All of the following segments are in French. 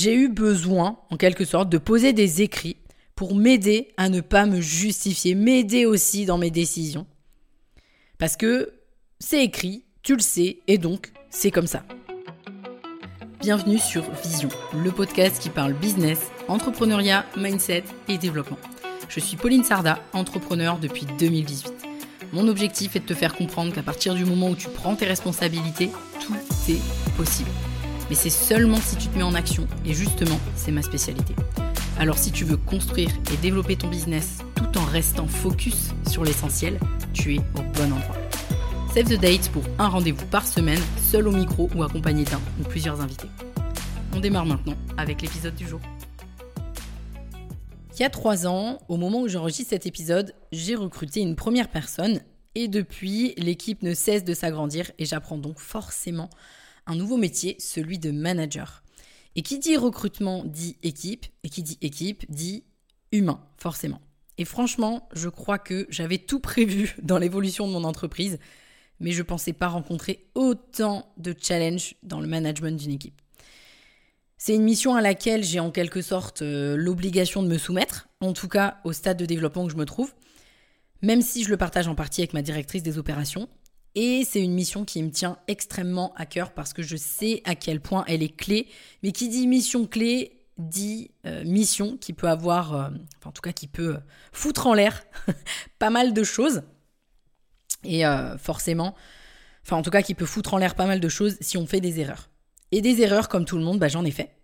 j'ai eu besoin, en quelque sorte, de poser des écrits pour m'aider à ne pas me justifier, m'aider aussi dans mes décisions. Parce que c'est écrit, tu le sais, et donc c'est comme ça. Bienvenue sur Vision, le podcast qui parle business, entrepreneuriat, mindset et développement. Je suis Pauline Sarda, entrepreneur depuis 2018. Mon objectif est de te faire comprendre qu'à partir du moment où tu prends tes responsabilités, tout est possible. Mais c'est seulement si tu te mets en action, et justement, c'est ma spécialité. Alors si tu veux construire et développer ton business tout en restant focus sur l'essentiel, tu es au bon endroit. Save the date pour un rendez-vous par semaine, seul au micro ou accompagné d'un ou plusieurs invités. On démarre maintenant avec l'épisode du jour. Il y a trois ans, au moment où j'enregistre cet épisode, j'ai recruté une première personne et depuis, l'équipe ne cesse de s'agrandir et j'apprends donc forcément un nouveau métier, celui de manager. Et qui dit recrutement dit équipe, et qui dit équipe dit humain, forcément. Et franchement, je crois que j'avais tout prévu dans l'évolution de mon entreprise, mais je ne pensais pas rencontrer autant de challenges dans le management d'une équipe. C'est une mission à laquelle j'ai en quelque sorte euh, l'obligation de me soumettre, en tout cas au stade de développement que je me trouve, même si je le partage en partie avec ma directrice des opérations, et c'est une mission qui me tient extrêmement à cœur parce que je sais à quel point elle est clé. Mais qui dit mission clé dit euh, mission qui peut avoir, euh, enfin en tout cas qui peut foutre en l'air pas mal de choses. Et euh, forcément, enfin en tout cas qui peut foutre en l'air pas mal de choses si on fait des erreurs. Et des erreurs comme tout le monde, bah, j'en ai fait.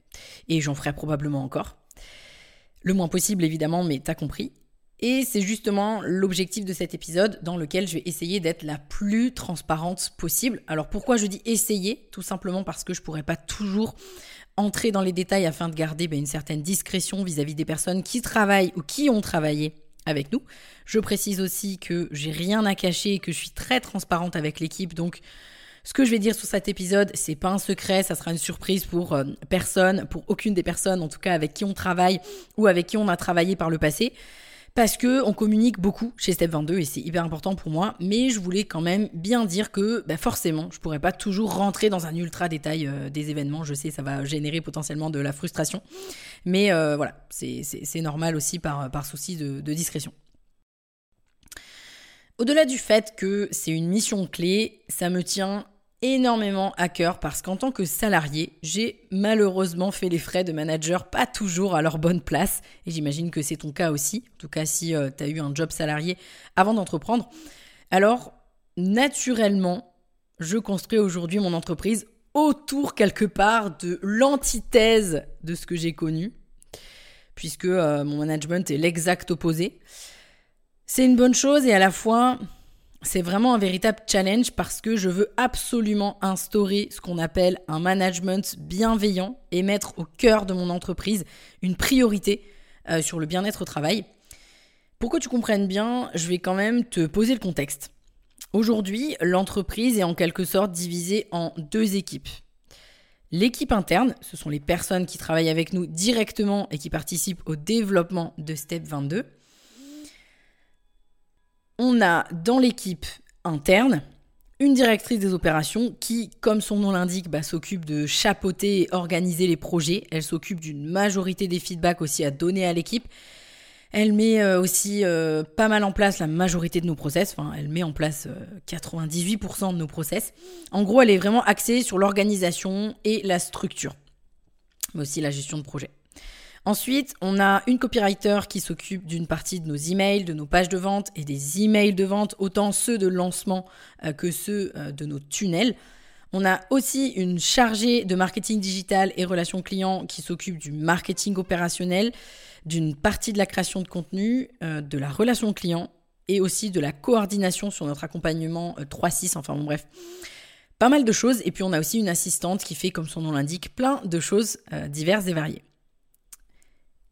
Et j'en ferai probablement encore. Le moins possible évidemment, mais t'as compris. Et c'est justement l'objectif de cet épisode dans lequel je vais essayer d'être la plus transparente possible. Alors pourquoi je dis essayer? Tout simplement parce que je pourrais pas toujours entrer dans les détails afin de garder ben, une certaine discrétion vis-à-vis des personnes qui travaillent ou qui ont travaillé avec nous. Je précise aussi que j'ai rien à cacher et que je suis très transparente avec l'équipe. Donc ce que je vais dire sur cet épisode, c'est pas un secret, ça sera une surprise pour euh, personne, pour aucune des personnes en tout cas avec qui on travaille ou avec qui on a travaillé par le passé parce que on communique beaucoup chez Step 22 et c'est hyper important pour moi. Mais je voulais quand même bien dire que bah forcément, je pourrais pas toujours rentrer dans un ultra détail euh, des événements. Je sais, ça va générer potentiellement de la frustration, mais euh, voilà, c'est normal aussi par, par souci de, de discrétion. Au-delà du fait que c'est une mission clé, ça me tient énormément à cœur parce qu'en tant que salarié, j'ai malheureusement fait les frais de manager pas toujours à leur bonne place. Et j'imagine que c'est ton cas aussi, en tout cas si euh, tu as eu un job salarié avant d'entreprendre. Alors, naturellement, je construis aujourd'hui mon entreprise autour quelque part de l'antithèse de ce que j'ai connu, puisque euh, mon management est l'exact opposé. C'est une bonne chose et à la fois, c'est vraiment un véritable challenge parce que je veux absolument instaurer ce qu'on appelle un management bienveillant et mettre au cœur de mon entreprise une priorité euh, sur le bien-être au travail. Pour que tu comprennes bien, je vais quand même te poser le contexte. Aujourd'hui, l'entreprise est en quelque sorte divisée en deux équipes. L'équipe interne, ce sont les personnes qui travaillent avec nous directement et qui participent au développement de Step 22 on a dans l'équipe interne une directrice des opérations qui, comme son nom l'indique, bah, s'occupe de chapeauter et organiser les projets. Elle s'occupe d'une majorité des feedbacks aussi à donner à l'équipe. Elle met euh, aussi euh, pas mal en place la majorité de nos process. Enfin, elle met en place 98% euh, de nos process. En gros, elle est vraiment axée sur l'organisation et la structure, mais aussi la gestion de projet. Ensuite, on a une copywriter qui s'occupe d'une partie de nos emails, de nos pages de vente et des emails de vente, autant ceux de lancement euh, que ceux euh, de nos tunnels. On a aussi une chargée de marketing digital et relations clients qui s'occupe du marketing opérationnel, d'une partie de la création de contenu, euh, de la relation client et aussi de la coordination sur notre accompagnement 3-6, enfin bon bref. Pas mal de choses. Et puis on a aussi une assistante qui fait, comme son nom l'indique, plein de choses diverses et variées.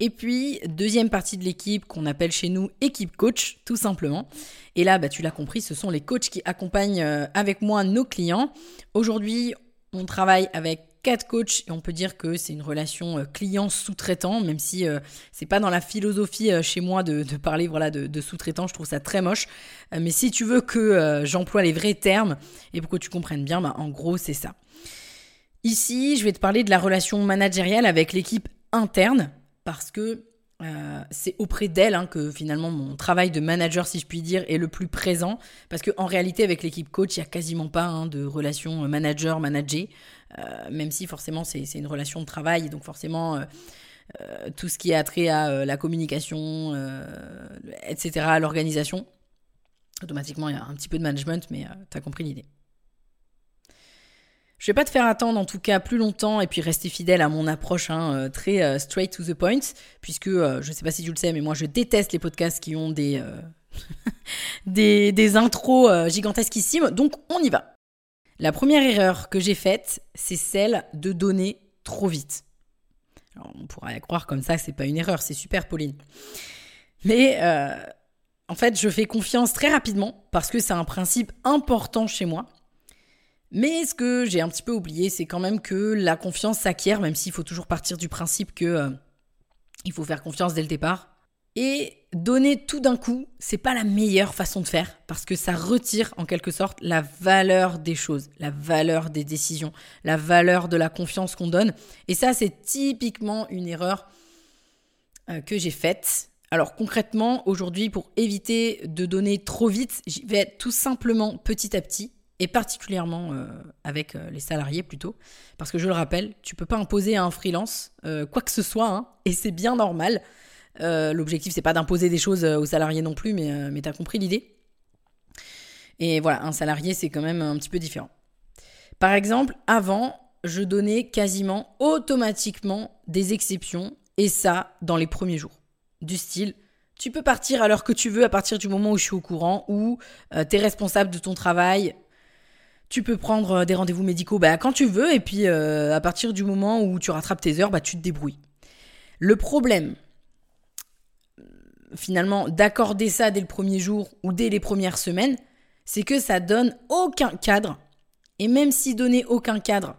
Et puis, deuxième partie de l'équipe qu'on appelle chez nous équipe coach, tout simplement. Et là, bah, tu l'as compris, ce sont les coachs qui accompagnent euh, avec moi nos clients. Aujourd'hui, on travaille avec quatre coachs et on peut dire que c'est une relation euh, client-sous-traitant, même si euh, c'est pas dans la philosophie chez moi de, parler voilà de, sous-traitant, je trouve ça très moche. mais si tu veux que j'emploie les vrais termes et pour que tu comprennes bien, bah, en gros c'est ça. Ici, je vais te parler de la relation managériale avec l'équipe interne parce que euh, c'est auprès d'elle hein, que finalement mon travail de manager, si je puis dire, est le plus présent. Parce qu'en réalité, avec l'équipe coach, il n'y a quasiment pas hein, de relation manager-manager, euh, même si forcément c'est une relation de travail. Donc forcément, euh, tout ce qui a trait à la communication, etc., à l'organisation, automatiquement, il y a un petit peu de management, mais tu as compris l'idée. Je vais pas te faire attendre en tout cas plus longtemps et puis rester fidèle à mon approche hein, euh, très euh, straight to the point, puisque euh, je sais pas si tu le sais, mais moi je déteste les podcasts qui ont des, des, des, intros gigantesquissimes, donc on y va. La première erreur que j'ai faite, c'est celle de donner trop vite. Alors, on pourrait croire comme ça que c'est pas une erreur, c'est super Pauline. Mais en fait, je fais confiance très rapidement parce que c'est un principe important chez moi mais ce que j'ai un petit peu oublié, c'est quand même que la confiance s'acquiert, même s'il faut toujours partir du principe que euh, il faut faire confiance dès le départ. Et donner tout d'un coup, c'est pas la meilleure façon de faire parce que ça retire en quelque sorte la valeur des choses, la valeur des décisions, la valeur de la confiance qu'on donne. Et ça, c'est typiquement une erreur euh, que j'ai faite. Alors concrètement, aujourd'hui, pour éviter de donner trop vite, j'y vais tout simplement petit à petit et particulièrement euh, avec euh, les salariés plutôt, parce que je le rappelle, tu peux pas imposer à un freelance euh, quoi que ce soit, hein, et c'est bien normal. L'objectif c'est pas d'imposer des choses aux salariés non plus, mais, mais tu as compris l'idée? Et voilà, un salarié c'est quand même un petit peu différent. Par exemple, avant, je donnais quasiment automatiquement des exceptions, et ça dans les premiers jours. Du style, tu peux partir à l'heure que tu veux à partir du moment où je suis au courant, ou tu es responsable de ton travail, tu peux prendre euh, des rendez-vous médicaux bah, quand tu veux, et puis euh, à partir du moment où tu rattrapes tes heures, bah, tu te débrouilles. Le problème, finalement, d'accorder ça dès le premier jour ou dès les premières semaines, c'est que ça donne aucun cadre. Et même si donner aucun cadre,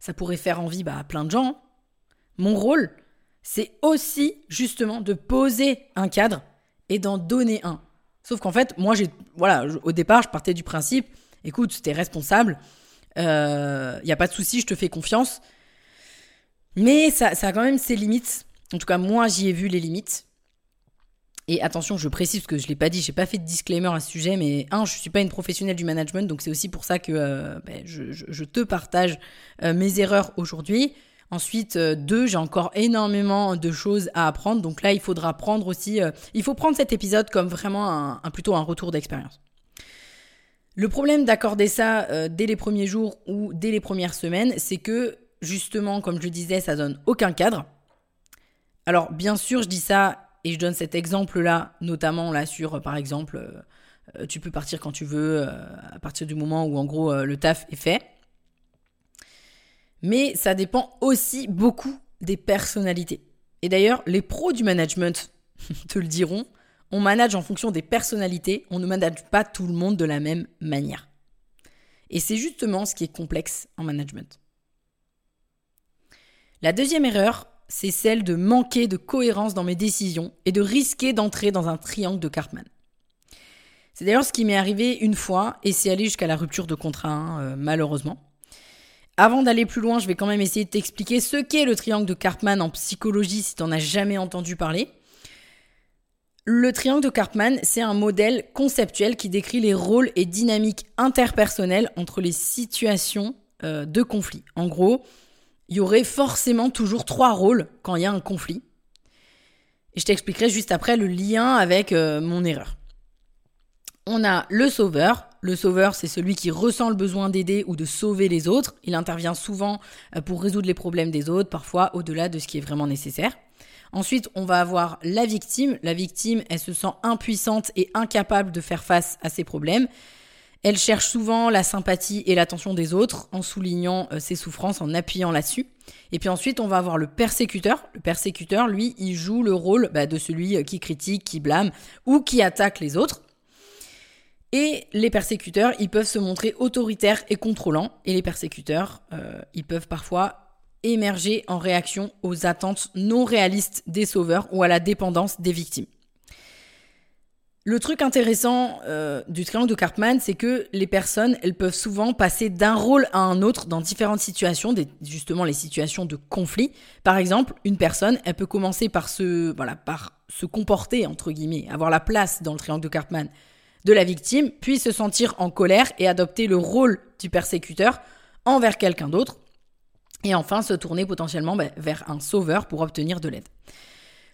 ça pourrait faire envie bah, à plein de gens, mon rôle, c'est aussi justement de poser un cadre et d'en donner un. Sauf qu'en fait, moi, j'ai, voilà, au départ, je partais du principe, écoute, t'es responsable, il euh, n'y a pas de souci, je te fais confiance. Mais ça, ça a quand même ses limites. En tout cas, moi, j'y ai vu les limites. Et attention, je précise parce que je l'ai pas dit, j'ai pas fait de disclaimer à ce sujet, mais un, je suis pas une professionnelle du management, donc c'est aussi pour ça que euh, ben, je, te partage euh, mes erreurs aujourd'hui. Ensuite, deux, j'ai encore énormément de choses à apprendre, donc là, il faudra prendre aussi, il faut prendre cet épisode comme vraiment un plutôt un retour d'expérience. Le problème d'accorder ça euh, dès les premiers jours ou dès les premières semaines, c'est que justement, comme je le disais, ça donne aucun cadre. Alors bien sûr, je dis ça et je donne cet exemple-là, notamment là sur, par exemple, euh, euh, tu peux partir quand tu veux à partir du moment où en gros le taf est fait. Mais ça dépend aussi beaucoup des personnalités. Et d'ailleurs, les pros du management te le diront, on manage en fonction des personnalités, on ne manage pas tout le monde de la même manière. Et c'est justement ce qui est complexe en management. La deuxième erreur, c'est celle de manquer de cohérence dans mes décisions et de risquer d'entrer dans un triangle de Cartman. C'est d'ailleurs ce qui m'est arrivé une fois et c'est allé jusqu'à la rupture de contrat, hein, euh, malheureusement. Avant d'aller plus loin, je vais quand même essayer de t'expliquer ce qu'est le triangle de Cartman en psychologie si tu n'en as jamais entendu parler. Le triangle de Karpman, c'est un modèle conceptuel qui décrit les rôles et dynamiques interpersonnelles entre les situations euh, de conflit. En gros, il y aurait forcément toujours trois rôles quand il y a un conflit. Et je t'expliquerai juste après le lien avec euh, mon erreur. On a le sauveur. Le sauveur, c'est celui qui ressent le besoin d'aider ou de sauver les autres. Il intervient souvent euh, pour résoudre les problèmes des autres, parfois au-delà de ce qui est vraiment nécessaire. Ensuite, on va avoir la victime. La victime, elle se sent impuissante et incapable de faire face à ses problèmes. Elle cherche souvent la sympathie et l'attention des autres en soulignant euh, ses souffrances, en appuyant là-dessus. Et puis ensuite, on va avoir le persécuteur. Le persécuteur, lui, il joue le rôle bah, de celui euh, qui critique, qui blâme ou qui attaque les autres. Et les persécuteurs, ils peuvent se montrer autoritaires et contrôlants. Et les persécuteurs, euh, ils peuvent parfois émerger en réaction aux attentes non réalistes des sauveurs ou à la dépendance des victimes. Le truc intéressant euh, du triangle de Cartman, c'est que les personnes, elles peuvent souvent passer d'un rôle à un autre dans différentes situations, justement les situations de conflit. Par exemple, une personne, elle peut commencer par se, par se comporter entre guillemets, avoir la place dans le triangle de Cartman de la victime, puis se sentir en colère et adopter le rôle du persécuteur envers quelqu'un d'autre, et enfin se tourner potentiellement ben, vers un sauveur pour obtenir de l'aide.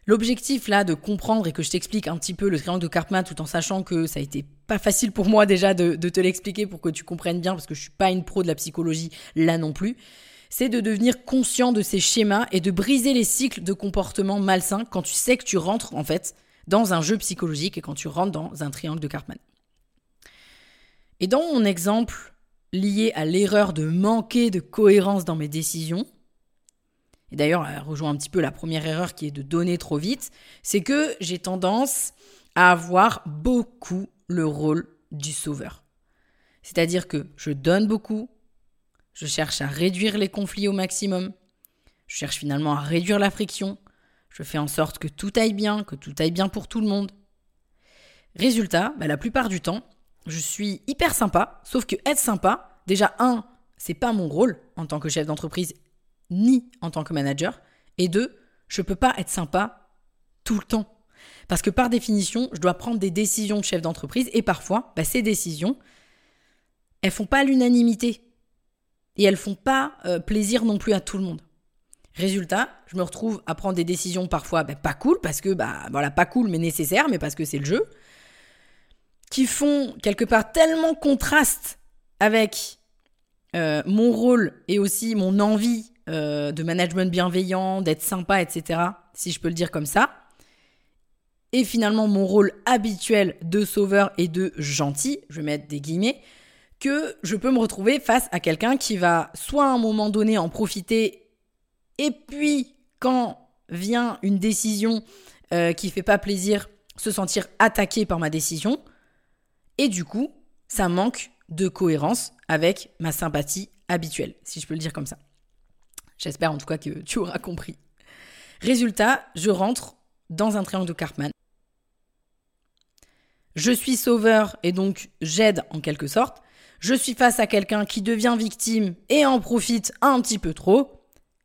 L'objectif là de comprendre et que je t'explique un petit peu le triangle de Karpman tout en sachant que ça a été pas facile pour moi déjà de, te l'expliquer pour que tu comprennes bien parce que je suis pas une pro de la psychologie là non plus, c'est de devenir conscient de ces schémas et de briser les cycles de comportement malsains quand tu sais que tu rentres en fait dans un jeu psychologique et quand tu rentres dans un triangle de Karpman. Et dans mon exemple lié à l'erreur de manquer de cohérence dans mes décisions, et d'ailleurs elle rejoint un petit peu la première erreur qui est de donner trop vite, c'est que j'ai tendance à avoir beaucoup le rôle du sauveur. C'est-à-dire que je donne beaucoup, je cherche à réduire les conflits au maximum, je cherche finalement à réduire la friction, je fais en sorte que tout aille bien, que tout aille bien pour tout le monde. Résultat, bah, la plupart du temps, je suis hyper sympa, sauf que être sympa, déjà un, c'est pas mon rôle en tant que chef d'entreprise ni en tant que manager, et deux, je peux pas être sympa tout le temps. Parce que par définition, je dois prendre des décisions de chef d'entreprise et parfois, bah, ces décisions, elles font pas l'unanimité et elles font pas euh, plaisir non plus à tout le monde. Résultat, je me retrouve à prendre des décisions parfois bah, pas cool parce que bah voilà pas cool mais nécessaire mais parce que c'est le jeu qui font quelque part tellement contraste avec euh, mon rôle et aussi mon envie euh, de management bienveillant, d'être sympa, etc., si je peux le dire comme ça, et finalement mon rôle habituel de sauveur et de gentil, je vais mettre des guillemets, que je peux me retrouver face à quelqu'un qui va soit à un moment donné en profiter, et puis quand vient une décision euh, qui fait pas plaisir, se sentir attaqué par ma décision, et du coup, ça manque de cohérence avec ma sympathie habituelle, si je peux le dire comme ça. J'espère en tout cas que tu auras compris. Résultat, je rentre dans un triangle de Cartman. Je suis sauveur et donc j'aide en quelque sorte. Je suis face à quelqu'un qui devient victime et en profite un petit peu trop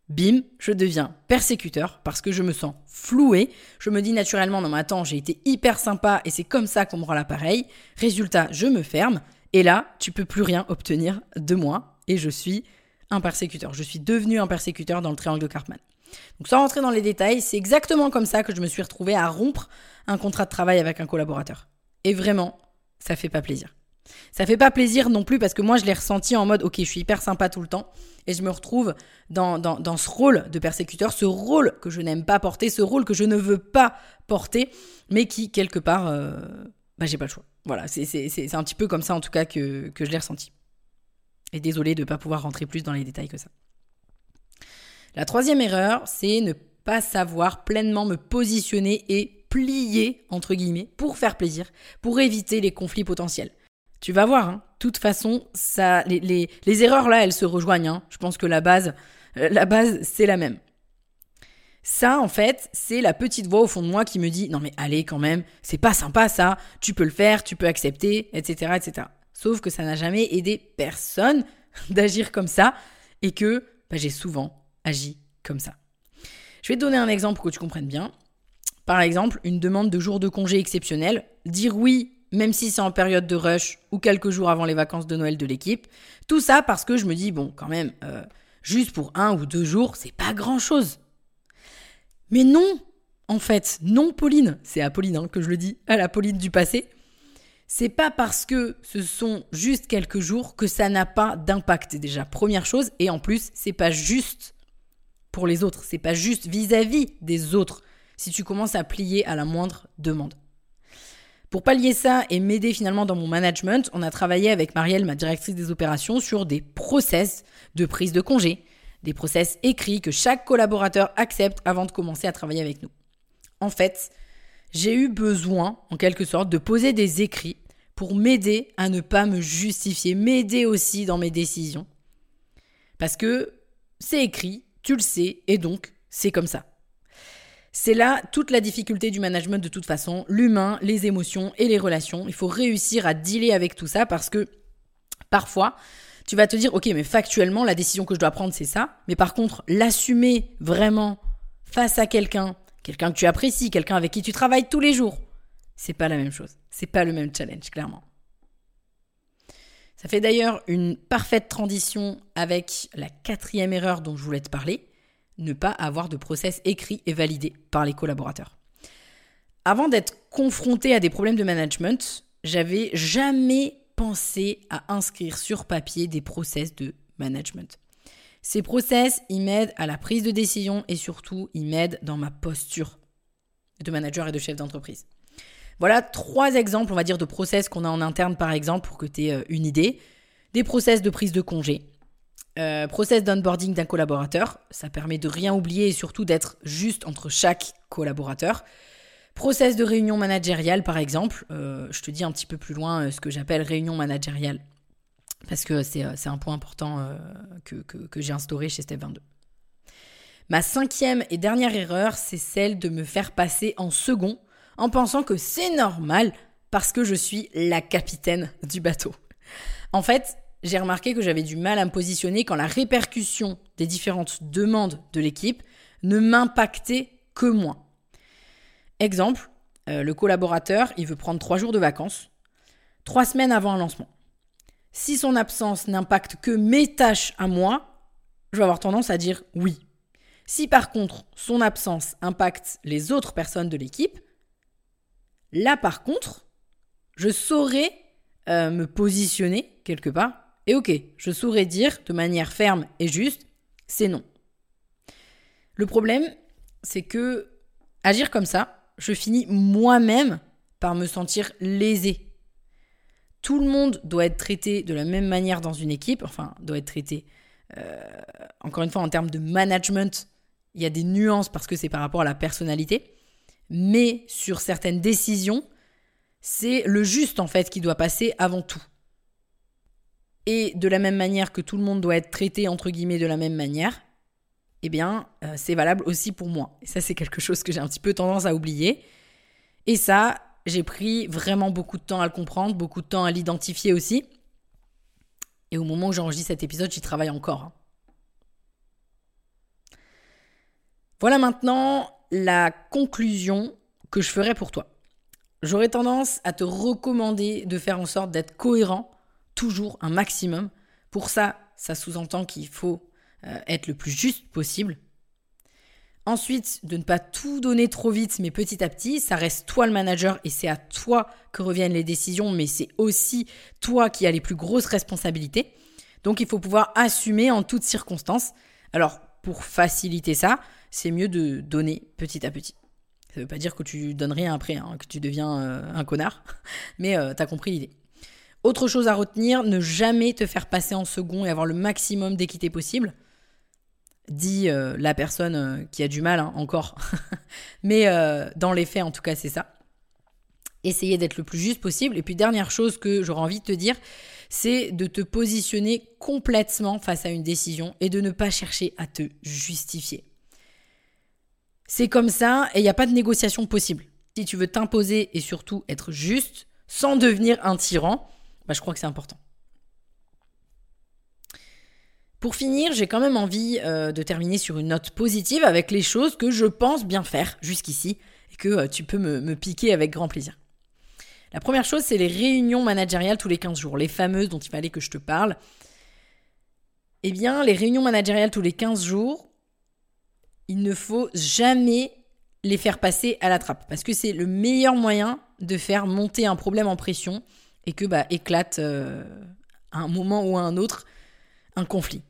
bim, je deviens persécuteur parce que je me sens floué. Je me dis naturellement, non mais attends, j'ai été hyper sympa et c'est comme ça qu'on me rend l'appareil. Résultat, je me ferme et là, tu peux plus rien obtenir de moi et je suis un persécuteur. Je suis devenu un persécuteur dans le triangle de Cartman. Donc sans rentrer dans les détails, c'est exactement comme ça que je me suis retrouvé à rompre un contrat de travail avec un collaborateur. Et vraiment, ça fait pas plaisir. Ça fait pas plaisir non plus parce que moi je l'ai ressenti en mode ok je suis hyper sympa tout le temps et je me retrouve dans, dans, ce rôle de persécuteur, ce rôle que je n'aime pas porter, ce rôle que je ne veux pas porter mais qui quelque part euh, bah j'ai pas le choix. Voilà, c'est un petit peu comme ça en tout cas que, que je l'ai ressenti. Et désolé de ne pas pouvoir rentrer plus dans les détails que ça. La troisième erreur, c'est ne pas savoir pleinement me positionner et plier, entre guillemets, pour faire plaisir, pour éviter les conflits potentiels. Tu vas voir, hein. toute façon, ça, les, erreurs là, elles se rejoignent. Hein. Je pense que la base, euh, la base, c'est la même. Ça, en fait, c'est la petite voix au fond de moi qui me dit non mais allez quand même, c'est pas sympa ça, tu peux le faire, tu peux accepter, etc., etc. Sauf que ça n'a jamais aidé personne d'agir comme ça et que bah, j'ai souvent agi comme ça. Je vais te donner un exemple pour que tu comprennes bien. Par exemple, une demande de jour de congé exceptionnel. Dire oui même si c'est en période de rush ou quelques jours avant les vacances de Noël de l'équipe. Tout ça parce que je me dis, bon, quand même, euh, juste pour un ou deux jours, c'est pas grand-chose. Mais non, en fait, non, Pauline, c'est à Pauline hein, que je le dis, à la Pauline du passé. C'est pas parce que ce sont juste quelques jours que ça n'a pas d'impact déjà. Première chose, et en plus, c'est pas juste pour les autres, c'est pas juste vis-à-vis -vis des autres si tu commences à plier à la moindre demande. Pour pallier ça et m'aider finalement dans mon management, on a travaillé avec Marielle, ma directrice des opérations, sur des process de prise de congé, des process écrits que chaque collaborateur accepte avant de commencer à travailler avec nous. En fait, j'ai eu besoin, en quelque sorte, de poser des écrits pour m'aider à ne pas me justifier, m'aider aussi dans mes décisions. Parce que c'est écrit, tu le sais, et donc c'est comme ça. C'est là toute la difficulté du management de toute façon, l'humain, les émotions et les relations. Il faut réussir à dealer avec tout ça parce que parfois, tu vas te dire, ok, mais factuellement, la décision que je dois prendre, c'est ça. Mais par contre, l'assumer vraiment face à quelqu'un, quelqu'un que tu apprécies, quelqu'un avec qui tu travailles tous les jours, c'est pas la même chose. C'est pas le même challenge, clairement. Ça fait d'ailleurs une parfaite transition avec la quatrième erreur dont je voulais te parler, ne pas avoir de process écrit et validé par les collaborateurs. Avant d'être confronté à des problèmes de management, j'avais jamais pensé à inscrire sur papier des process de management. Ces process, ils m'aident à la prise de décision et surtout, ils m'aident dans ma posture de manager et de chef d'entreprise. Voilà trois exemples, on va dire, de process qu'on a en interne, par exemple, pour que tu aies euh, une idée. Des process de prise de congé, euh, process d'onboarding d'un collaborateur, ça permet de rien oublier et surtout d'être juste entre chaque collaborateur. Process de réunion managériale, par exemple. Euh, je te dis un petit peu plus loin ce que j'appelle réunion managériale, parce que c'est un point important que, que j'ai instauré chez Step 22. Ma cinquième et dernière erreur, c'est celle de me faire passer en second en pensant que c'est normal parce que je suis la capitaine du bateau. En fait, j'ai remarqué que j'avais du mal à me positionner quand la répercussion des différentes demandes de l'équipe ne m'impactait que moi. Exemple, euh, le collaborateur, il veut prendre trois jours de vacances, trois semaines avant un lancement. Si son absence n'impacte que mes tâches à moi, je vais avoir tendance à dire oui. Si par contre son absence impacte les autres personnes de l'équipe, Là, par contre, je saurais euh, me positionner quelque part. Et ok, je saurais dire de manière ferme et juste, c'est non. Le problème, c'est que agir comme ça, je finis moi-même par me sentir lésé. Tout le monde doit être traité de la même manière dans une équipe, enfin, doit être traité, euh, encore une fois, en termes de management, il y a des nuances parce que c'est par rapport à la personnalité mais sur certaines décisions, c'est le juste en fait qui doit passer avant tout. Et de la même manière que tout le monde doit être traité entre guillemets de la même manière, eh bien, euh, c'est valable aussi pour moi. Et ça, c'est quelque chose que j'ai un petit peu tendance à oublier. Et ça, j'ai pris vraiment beaucoup de temps à le comprendre, beaucoup de temps à l'identifier aussi. Et au moment où j'enregistre cet épisode, j'y travaille encore. Hein. Voilà maintenant la conclusion que je ferais pour toi. J'aurais tendance à te recommander de faire en sorte d'être cohérent, toujours un maximum. Pour ça, ça sous-entend qu'il faut euh, être le plus juste possible. Ensuite, de ne pas tout donner trop vite, mais petit à petit, ça reste toi le manager et c'est à toi que reviennent les décisions, mais c'est aussi toi qui as les plus grosses responsabilités. Donc il faut pouvoir assumer en toutes circonstances. Alors, pour faciliter ça, c'est mieux de donner petit à petit. Ça ne veut pas dire que tu donnes rien après, hein, que tu deviens euh, un connard, mais euh, tu as compris l'idée. Autre chose à retenir, ne jamais te faire passer en second et avoir le maximum d'équité possible. Dit euh, la personne qui a du mal, hein, encore. mais dans les faits, en tout cas, c'est ça. Essayer d'être le plus juste possible. Et puis, dernière chose que j'aurais envie de te dire, c'est de te positionner complètement face à une décision et de ne pas chercher à te justifier. C'est comme ça et il n'y a pas de négociation possible. Si tu veux t'imposer et surtout être juste sans devenir un tyran, bah, je crois que c'est important. Pour finir, j'ai quand même envie euh, de terminer sur une note positive avec les choses que je pense bien faire jusqu'ici et que euh, tu peux me, me piquer avec grand plaisir. La première chose, c'est les réunions managériales tous les 15 jours, les fameuses dont il fallait que je te parle. Eh bien, les réunions managériales tous les 15 jours, il ne faut jamais les faire passer à la trappe parce que c'est le meilleur moyen de faire monter un problème en pression et que bah, éclate euh, à un moment ou à un autre un conflit.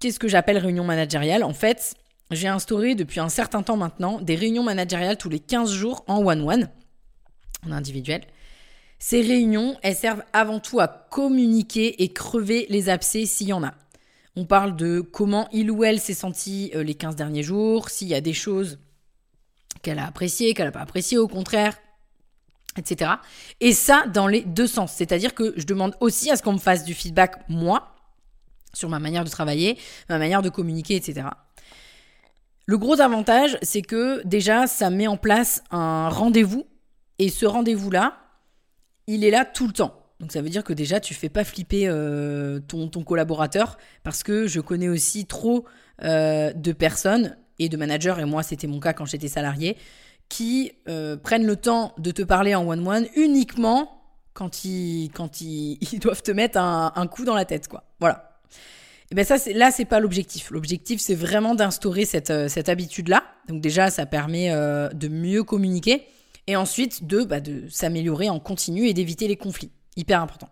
Qu'est-ce que j'appelle réunion managériale? En fait, j'ai instauré depuis un certain temps maintenant des réunions managériales tous les 15 jours en one-one, en individuel. Ces réunions, elles servent avant tout à communiquer et crever les abcès s'il y en a. On parle de comment il ou elle s'est senti euh, les 15 derniers jours, s'il y a des choses qu'elle a appréciées, qu'elle n'a pas appréciées, au contraire, etc. Et ça dans les deux sens. C'est-à-dire que je demande aussi à ce qu'on me fasse du feedback, moi, sur ma manière de travailler, ma manière de communiquer, etc. Le gros avantage, c'est que déjà, ça met en place un rendez-vous. Et ce rendez-vous-là, il est là tout le temps. Donc ça veut dire que déjà, tu fais pas flipper euh, ton, collaborateur parce que je connais aussi trop euh, de personnes et de managers, et moi c'était mon cas quand j'étais salarié, qui euh, prennent le temps de te parler en one-one uniquement quand ils, quand ils, doivent te mettre un, un, coup dans la tête. quoi. Voilà. Et ben ça, là, c'est pas l'objectif. L'objectif, c'est vraiment d'instaurer cette, cette habitude-là. Donc déjà, ça permet de mieux communiquer et ensuite de, bah, de s'améliorer en continu et d'éviter les conflits. Hyper important.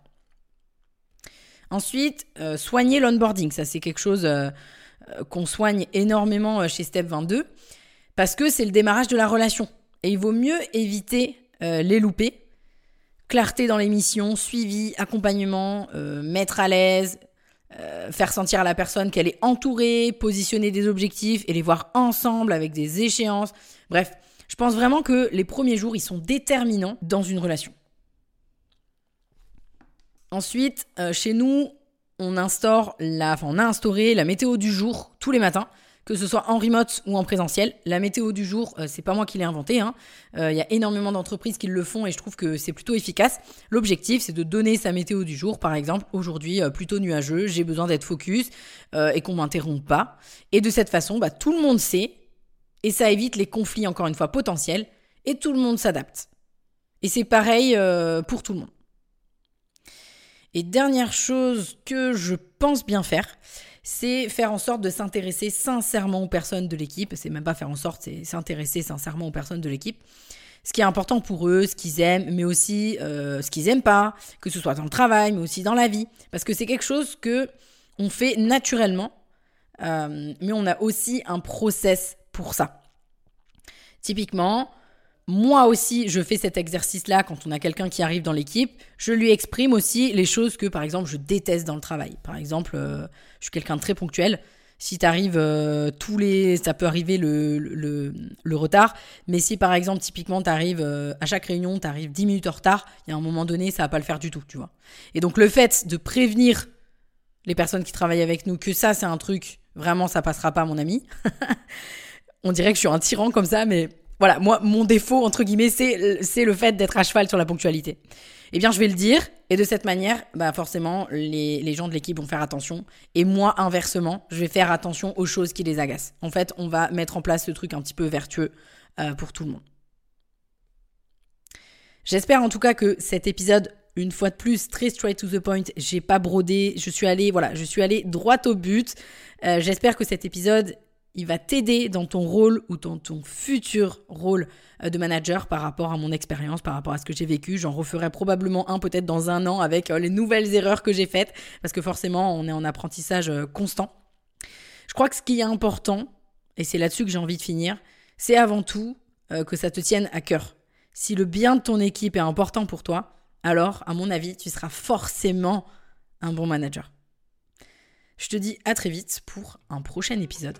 Ensuite, euh, soigner l'onboarding. Ça, c'est quelque chose euh, euh, qu'on soigne énormément chez Step 22 parce que c'est le démarrage de la relation. Et il vaut mieux éviter les louper. Clarté dans les missions, suivi, accompagnement, mettre à l'aise, faire sentir à la personne qu'elle est entourée, positionner des objectifs et les voir ensemble avec des échéances. Bref, je pense vraiment que les premiers jours, ils sont déterminants dans une relation. Ensuite, euh, chez nous, on instaure la, enfin, on a instauré la météo du jour tous les matins, que ce soit en remote ou en présentiel. La météo du jour, euh, c'est pas moi qui l'ai inventé. Hein. Euh, il y a énormément d'entreprises qui le font et je trouve que c'est plutôt efficace. L'objectif, c'est de donner sa météo du jour. Par exemple, aujourd'hui plutôt nuageux, j'ai besoin d'être focus et qu'on m'interrompe pas. Et de cette façon, bah, tout le monde sait et ça évite les conflits encore une fois potentiels et tout le monde s'adapte. Et c'est pareil pour tout le monde. Et dernière chose que je pense bien faire, c'est faire en sorte de s'intéresser sincèrement aux personnes de l'équipe. C'est même pas faire en sorte, c'est s'intéresser sincèrement aux personnes de l'équipe. Ce qui est important pour eux, ce qu'ils aiment, mais aussi euh, ce qu'ils aiment pas, que ce soit dans le travail, mais aussi dans la vie, parce que c'est quelque chose que on fait naturellement, euh, mais on a aussi un process pour ça. Typiquement, moi aussi, je fais cet exercice-là quand on a quelqu'un qui arrive dans l'équipe. Je lui exprime aussi les choses que, par exemple, je déteste dans le travail. Par exemple, euh, je suis quelqu'un de très ponctuel. Si tu arrives euh, tous les... Ça peut arriver le, le, retard. Mais si, par exemple, typiquement, tu arrives euh, à chaque réunion, tu arrives 10 minutes en retard, il y a un moment donné, ça va pas le faire du tout, tu vois. Et donc, le fait de prévenir les personnes qui travaillent avec nous que ça, c'est un truc, vraiment, ça passera pas, mon ami. on dirait que je suis un tyran comme ça, mais voilà, moi, mon défaut, entre guillemets, c'est le fait d'être à cheval sur la ponctualité. Eh bien, je vais le dire, et de cette manière, bah forcément, les, gens de l'équipe vont faire attention. Et moi, inversement, je vais faire attention aux choses qui les agacent. En fait, on va mettre en place ce truc un petit peu vertueux euh, pour tout le monde. J'espère en tout cas que cet épisode une fois de plus, très straight to the point. J'ai pas brodé. Je suis allé, voilà, je suis allé droit au but. Euh, j'espère que cet épisode il va t'aider dans ton rôle ou dans ton futur rôle euh, de manager par rapport à mon expérience, par rapport à ce que j'ai vécu. J'en referai probablement un peut-être dans un an avec euh, les nouvelles erreurs que j'ai faites, parce que forcément on est en apprentissage euh, constant. Je crois que ce qui est important, et c'est là-dessus que j'ai envie de finir, c'est avant tout que ça te tienne à cœur. Si le bien de ton équipe est important pour toi, alors à mon avis, tu seras forcément un bon manager. Je te dis à très vite pour un prochain épisode.